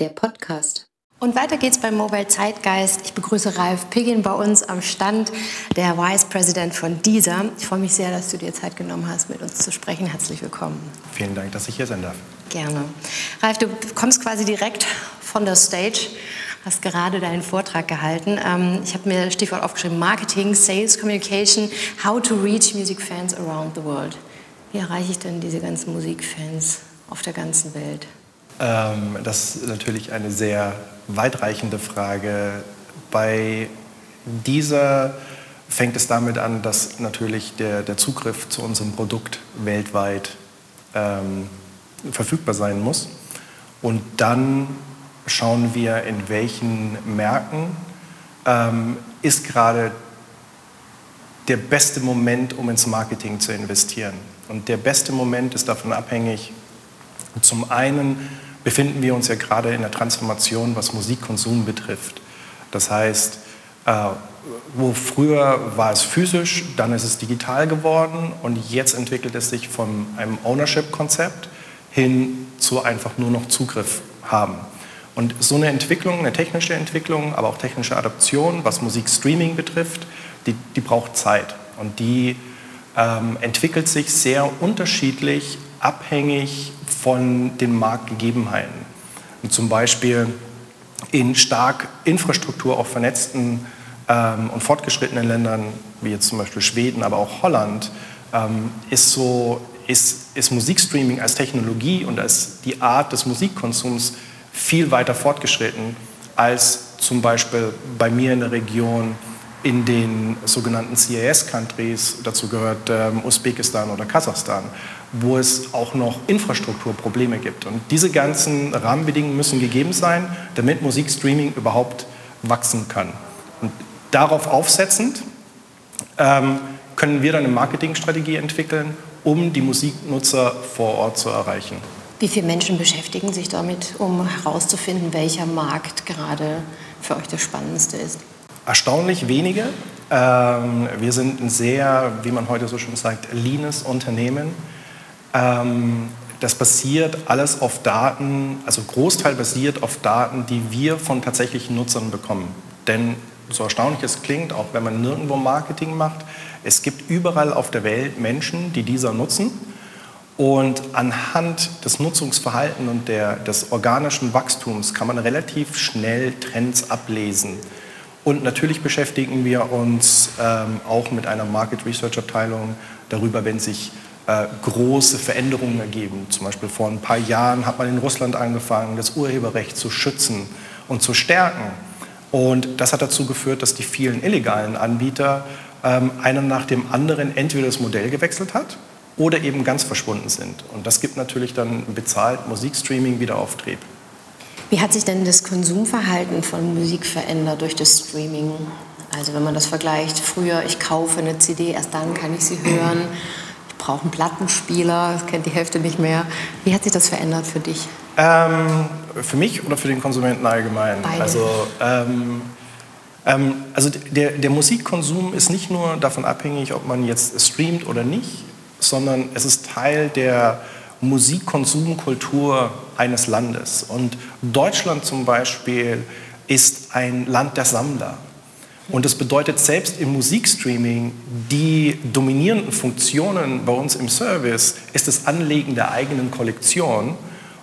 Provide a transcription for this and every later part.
der Podcast. Und weiter geht's beim Mobile Zeitgeist. Ich begrüße Ralf Piggin bei uns am Stand, der Vice President von Deezer. Ich freue mich sehr, dass du dir Zeit genommen hast, mit uns zu sprechen. Herzlich willkommen. Vielen Dank, dass ich hier sein darf. Gerne. Ralf, du kommst quasi direkt von der Stage, hast gerade deinen Vortrag gehalten. Ähm, ich habe mir Stichwort aufgeschrieben, Marketing, Sales, Communication, how to reach music fans around the world. Wie erreiche ich denn diese ganzen Musikfans auf der ganzen Welt? Ähm, das ist natürlich eine sehr weitreichende Frage. Bei dieser fängt es damit an, dass natürlich der, der Zugriff zu unserem Produkt weltweit ähm, verfügbar sein muss. Und dann schauen wir, in welchen Märkten ähm, ist gerade der beste Moment, um ins Marketing zu investieren. Und der beste Moment ist davon abhängig, zum einen befinden wir uns ja gerade in der Transformation, was Musikkonsum betrifft. Das heißt, äh, wo früher war es physisch, dann ist es digital geworden und jetzt entwickelt es sich von einem Ownership-Konzept hin zu einfach nur noch Zugriff haben. Und so eine Entwicklung, eine technische Entwicklung, aber auch technische Adaption, was Musikstreaming betrifft, die, die braucht Zeit. Und die ähm, entwickelt sich sehr unterschiedlich, abhängig von den Marktgegebenheiten. Und zum Beispiel in stark Infrastruktur auch vernetzten ähm, und fortgeschrittenen Ländern, wie jetzt zum Beispiel Schweden, aber auch Holland, ähm, ist, so, ist, ist Musikstreaming als Technologie und als die Art des Musikkonsums viel weiter fortgeschritten als zum Beispiel bei mir in der Region in den sogenannten CIS-Countries, dazu gehört ähm, Usbekistan oder Kasachstan, wo es auch noch Infrastrukturprobleme gibt. Und diese ganzen Rahmenbedingungen müssen gegeben sein, damit Musikstreaming überhaupt wachsen kann. Und darauf aufsetzend ähm, können wir dann eine Marketingstrategie entwickeln, um die Musiknutzer vor Ort zu erreichen. Wie viele Menschen beschäftigen sich damit, um herauszufinden, welcher Markt gerade für euch der spannendste ist? Erstaunlich wenige. Ähm, wir sind ein sehr, wie man heute so schön sagt, leanes Unternehmen. Ähm, das basiert alles auf Daten, also Großteil basiert auf Daten, die wir von tatsächlichen Nutzern bekommen. Denn so erstaunlich es klingt, auch wenn man nirgendwo Marketing macht, es gibt überall auf der Welt Menschen, die dieser nutzen. Und anhand des Nutzungsverhaltens und der, des organischen Wachstums kann man relativ schnell Trends ablesen. Und natürlich beschäftigen wir uns ähm, auch mit einer Market Research Abteilung darüber, wenn sich äh, große Veränderungen ergeben. Zum Beispiel vor ein paar Jahren hat man in Russland angefangen, das Urheberrecht zu schützen und zu stärken. Und das hat dazu geführt, dass die vielen illegalen Anbieter ähm, einen nach dem anderen entweder das Modell gewechselt hat oder eben ganz verschwunden sind. Und das gibt natürlich dann bezahlt Musikstreaming wieder Auftrieb. Wie hat sich denn das Konsumverhalten von Musik verändert durch das Streaming? Also wenn man das vergleicht, früher, ich kaufe eine CD, erst dann kann ich sie hören brauche einen Plattenspieler, das kennt die Hälfte nicht mehr. Wie hat sich das verändert für dich? Ähm, für mich oder für den Konsumenten allgemein? Beide. Also, ähm, ähm, also der, der Musikkonsum ist nicht nur davon abhängig, ob man jetzt streamt oder nicht, sondern es ist Teil der Musikkonsumkultur eines Landes. Und Deutschland zum Beispiel ist ein Land der Sammler. Und das bedeutet selbst im Musikstreaming, die dominierenden Funktionen bei uns im Service ist das Anlegen der eigenen Kollektion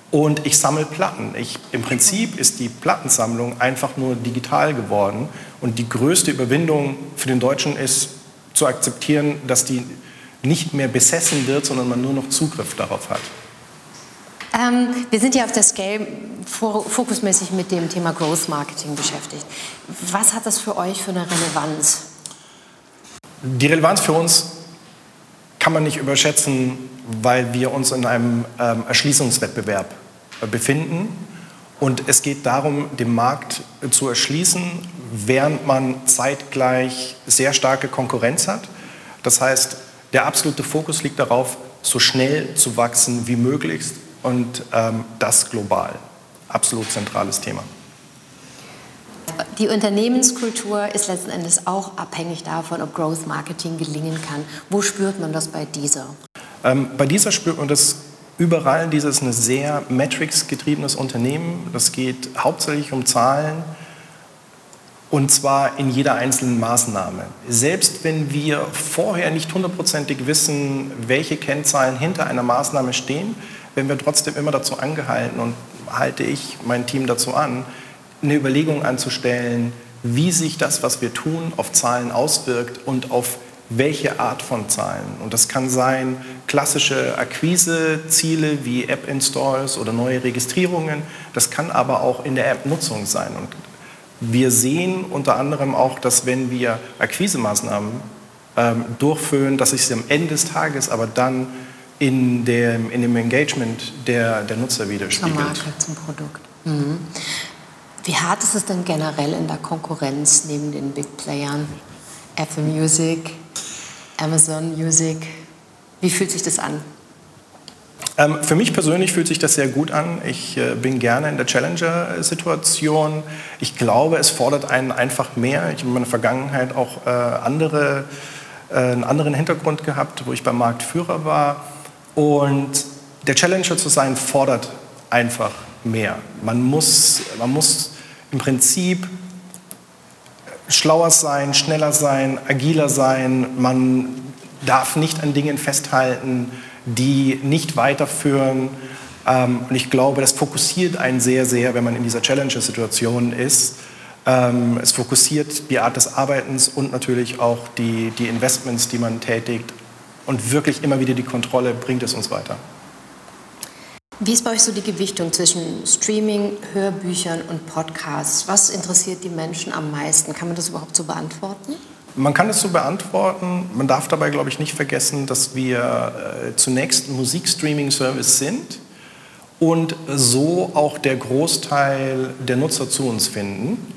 und ich sammle Platten. Ich, Im Prinzip ist die Plattensammlung einfach nur digital geworden und die größte Überwindung für den Deutschen ist zu akzeptieren, dass die nicht mehr besessen wird, sondern man nur noch Zugriff darauf hat. Ähm, wir sind ja auf der Scale fokusmäßig mit dem Thema Growth Marketing beschäftigt. Was hat das für euch für eine Relevanz? Die Relevanz für uns kann man nicht überschätzen, weil wir uns in einem ähm, Erschließungswettbewerb äh, befinden. Und es geht darum, den Markt zu erschließen, während man zeitgleich sehr starke Konkurrenz hat. Das heißt, der absolute Fokus liegt darauf, so schnell zu wachsen wie möglich und ähm, das global. Absolut zentrales Thema. Die Unternehmenskultur ist letzten Endes auch abhängig davon, ob Growth Marketing gelingen kann. Wo spürt man das bei dieser? Ähm, bei dieser spürt man das überall dieses ein sehr Metrics-getriebenes Unternehmen. Das geht hauptsächlich um Zahlen und zwar in jeder einzelnen Maßnahme. Selbst wenn wir vorher nicht hundertprozentig wissen, welche Kennzahlen hinter einer Maßnahme stehen, werden wir trotzdem immer dazu angehalten und halte ich mein Team dazu an, eine Überlegung anzustellen, wie sich das, was wir tun, auf Zahlen auswirkt und auf welche Art von Zahlen. Und das kann sein klassische Akquiseziele wie App-Installs oder neue Registrierungen. Das kann aber auch in der App-Nutzung sein. Und wir sehen unter anderem auch, dass wenn wir Akquisemaßnahmen ähm, durchführen, dass sich am Ende des Tages aber dann in dem, in dem Engagement der, der Nutzer widerspiegelt. Zur Marke, zum Produkt. Mhm. Wie hart ist es denn generell in der Konkurrenz neben den Big Playern? Apple Music, Amazon Music. Wie fühlt sich das an? Ähm, für mich persönlich fühlt sich das sehr gut an. Ich äh, bin gerne in der Challenger-Situation. Ich glaube, es fordert einen einfach mehr. Ich habe in meiner Vergangenheit auch äh, andere, äh, einen anderen Hintergrund gehabt, wo ich beim Marktführer war. Und der Challenger zu sein fordert einfach mehr. Man muss, man muss im Prinzip schlauer sein, schneller sein, agiler sein. Man darf nicht an Dingen festhalten, die nicht weiterführen. Ähm, und ich glaube, das fokussiert einen sehr, sehr, wenn man in dieser Challenger-Situation ist. Ähm, es fokussiert die Art des Arbeitens und natürlich auch die, die Investments, die man tätigt. Und wirklich immer wieder die Kontrolle bringt es uns weiter. Wie ist bei euch so die Gewichtung zwischen Streaming, Hörbüchern und Podcasts? Was interessiert die Menschen am meisten? Kann man das überhaupt so beantworten? Man kann es so beantworten. Man darf dabei, glaube ich, nicht vergessen, dass wir äh, zunächst ein Musikstreaming-Service sind und so auch der Großteil der Nutzer zu uns finden.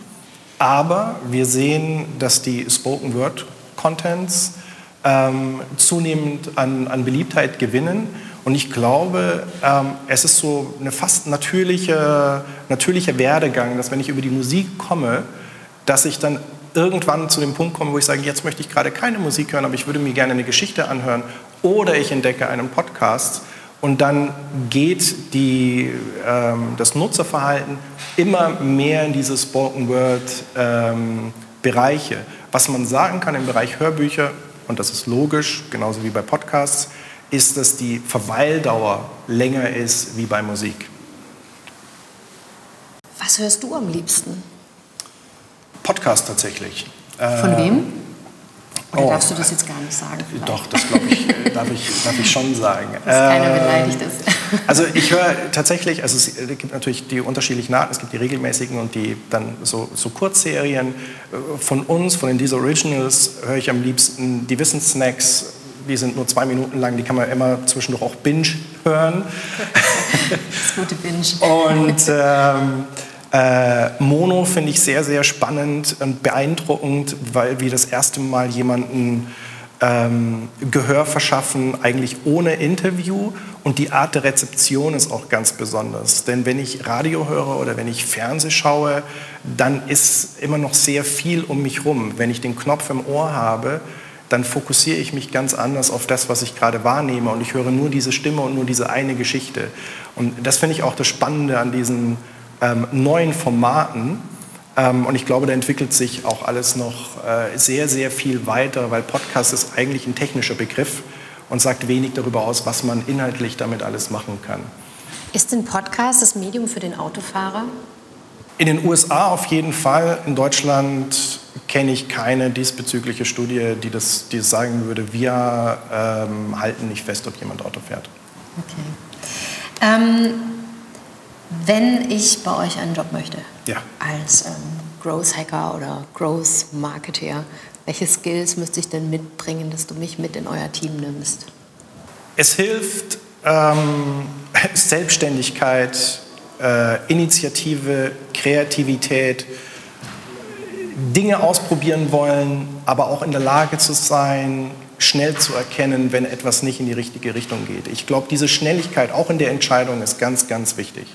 Aber wir sehen, dass die Spoken Word Contents ähm, zunehmend an, an Beliebtheit gewinnen und ich glaube, ähm, es ist so eine fast natürliche, natürlicher Werdegang, dass wenn ich über die Musik komme, dass ich dann irgendwann zu dem Punkt komme, wo ich sage, jetzt möchte ich gerade keine Musik hören, aber ich würde mir gerne eine Geschichte anhören oder ich entdecke einen Podcast und dann geht die, ähm, das Nutzerverhalten immer mehr in diese Spoken Word ähm, Bereiche. Was man sagen kann im Bereich Hörbücher, und das ist logisch, genauso wie bei Podcasts, ist, dass die Verweildauer länger ist wie bei Musik. Was hörst du am liebsten? Podcast tatsächlich. Von äh, wem? Oder oh, darfst du das jetzt gar nicht sagen? Vielleicht? Doch, das glaube ich, darf ich, darf ich schon sagen. Dass keiner ähm, beleidigt ist. Also ich höre tatsächlich, also es gibt natürlich die unterschiedlichen Arten, es gibt die regelmäßigen und die dann so, so Kurzserien. Von uns, von den These Originals, höre ich am liebsten die Wissenssnacks, die sind nur zwei Minuten lang, die kann man immer zwischendurch auch binge hören. Das gute Binge. Und ähm, äh, Mono finde ich sehr, sehr spannend und beeindruckend, weil wir das erste Mal jemanden ähm, Gehör verschaffen, eigentlich ohne Interview. Und die Art der Rezeption ist auch ganz besonders. Denn wenn ich Radio höre oder wenn ich Fernseh schaue, dann ist immer noch sehr viel um mich rum. Wenn ich den Knopf im Ohr habe, dann fokussiere ich mich ganz anders auf das, was ich gerade wahrnehme und ich höre nur diese Stimme und nur diese eine Geschichte. Und das finde ich auch das Spannende an diesen ähm, neuen Formaten. Ähm, und ich glaube, da entwickelt sich auch alles noch äh, sehr, sehr viel weiter, weil Podcast ist eigentlich ein technischer Begriff und sagt wenig darüber aus, was man inhaltlich damit alles machen kann. Ist ein Podcast das Medium für den Autofahrer? In den USA auf jeden Fall. In Deutschland kenne ich keine diesbezügliche Studie, die das, die sagen würde, wir ähm, halten nicht fest, ob jemand Auto fährt. Okay. Ähm, wenn ich bei euch einen Job möchte, ja. als ähm, Growth Hacker oder Growth Marketer, welche Skills müsste ich denn mitbringen, dass du mich mit in euer Team nimmst? Es hilft ähm, Selbstständigkeit, äh, Initiative, Kreativität, Dinge ausprobieren wollen, aber auch in der Lage zu sein, schnell zu erkennen, wenn etwas nicht in die richtige Richtung geht. Ich glaube, diese Schnelligkeit auch in der Entscheidung ist ganz, ganz wichtig.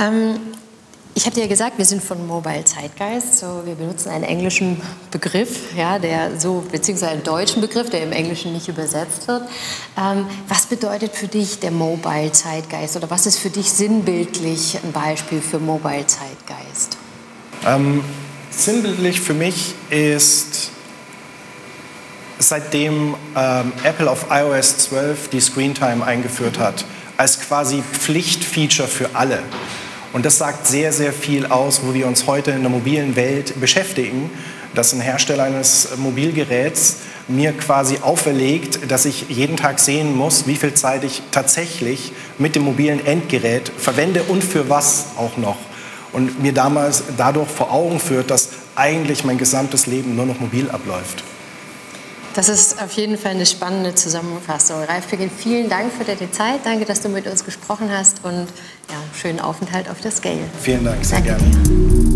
Ähm, Ich habe dir ja gesagt, wir sind von Mobile Zeitgeist. So, wir benutzen einen englischen Begriff, ja, der so, beziehungsweise einen deutschen Begriff, der im Englischen nicht übersetzt wird. Ähm, was bedeutet für dich der Mobile Zeitgeist oder was ist für dich sinnbildlich ein Beispiel für Mobile Zeitgeist? Ähm, sinnbildlich für mich ist seitdem ähm, Apple auf iOS 12 die Screentime eingeführt hat, als quasi Pflichtfeature für alle. Und das sagt sehr, sehr viel aus, wo wir uns heute in der mobilen Welt beschäftigen, dass ein Hersteller eines Mobilgeräts mir quasi auferlegt, dass ich jeden Tag sehen muss, wie viel Zeit ich tatsächlich mit dem mobilen Endgerät verwende und für was auch noch. Und mir damals dadurch vor Augen führt, dass eigentlich mein gesamtes Leben nur noch mobil abläuft. Das ist auf jeden Fall eine spannende Zusammenfassung. Ralf Pickin, vielen Dank für deine Zeit. Danke, dass du mit uns gesprochen hast und ja, schönen Aufenthalt auf der Scale. Vielen Dank, sehr Danke gerne. Dir.